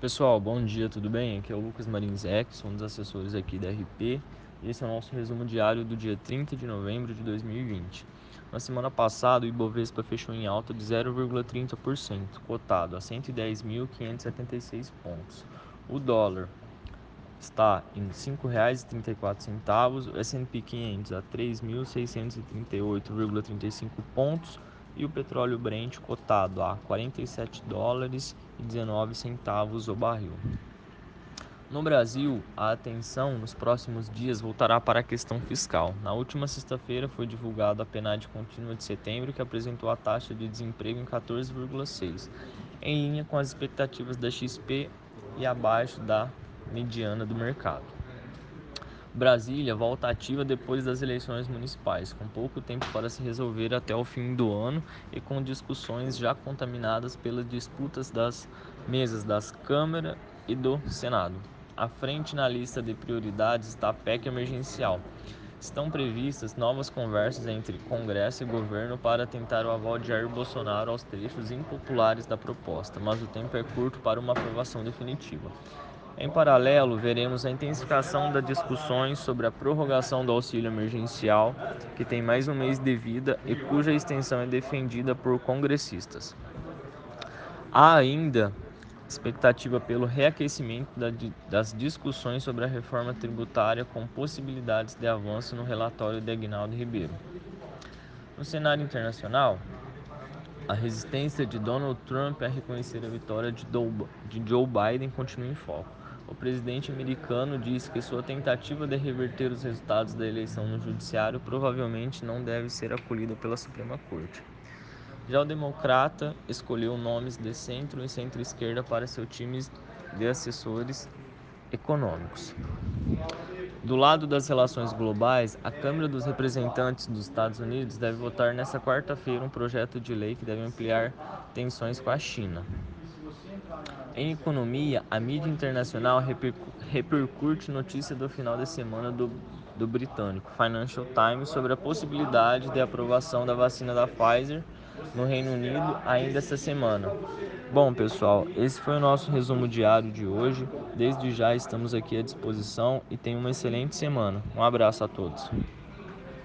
Pessoal, bom dia, tudo bem? Aqui é o Lucas Marinzec, sou um dos assessores aqui da RP e esse é o nosso resumo diário do dia 30 de novembro de 2020. Na semana passada, o Ibovespa fechou em alta de 0,30%, cotado a 110.576 pontos. O dólar está em R$ 5,34, o S&P 500 a 3.638,35 pontos e o petróleo Brent cotado a 47 dólares e 19 centavos o barril. No Brasil, a atenção nos próximos dias voltará para a questão fiscal. Na última sexta-feira foi divulgada a PNAD contínua de setembro, que apresentou a taxa de desemprego em 14,6, em linha com as expectativas da XP e abaixo da mediana do mercado. Brasília volta ativa depois das eleições municipais, com pouco tempo para se resolver até o fim do ano e com discussões já contaminadas pelas disputas das mesas das Câmara e do Senado. À frente na lista de prioridades está a PEC emergencial. Estão previstas novas conversas entre Congresso e governo para tentar o aval de Jair Bolsonaro aos trechos impopulares da proposta, mas o tempo é curto para uma aprovação definitiva. Em paralelo, veremos a intensificação das discussões sobre a prorrogação do auxílio emergencial, que tem mais um mês de vida e cuja extensão é defendida por congressistas. Há ainda expectativa pelo reaquecimento das discussões sobre a reforma tributária com possibilidades de avanço no relatório de Agnaldo Ribeiro. No cenário internacional, a resistência de Donald Trump a reconhecer a vitória de Joe Biden continua em foco. O presidente americano disse que sua tentativa de reverter os resultados da eleição no judiciário provavelmente não deve ser acolhida pela Suprema Corte. Já o democrata escolheu nomes de centro e centro-esquerda para seu time de assessores econômicos. Do lado das relações globais, a Câmara dos Representantes dos Estados Unidos deve votar nesta quarta-feira um projeto de lei que deve ampliar tensões com a China. Em economia, a mídia internacional repercute notícia do final de semana do, do britânico Financial Times sobre a possibilidade de aprovação da vacina da Pfizer no Reino Unido ainda esta semana. Bom, pessoal, esse foi o nosso resumo diário de hoje. Desde já estamos aqui à disposição e tenham uma excelente semana. Um abraço a todos.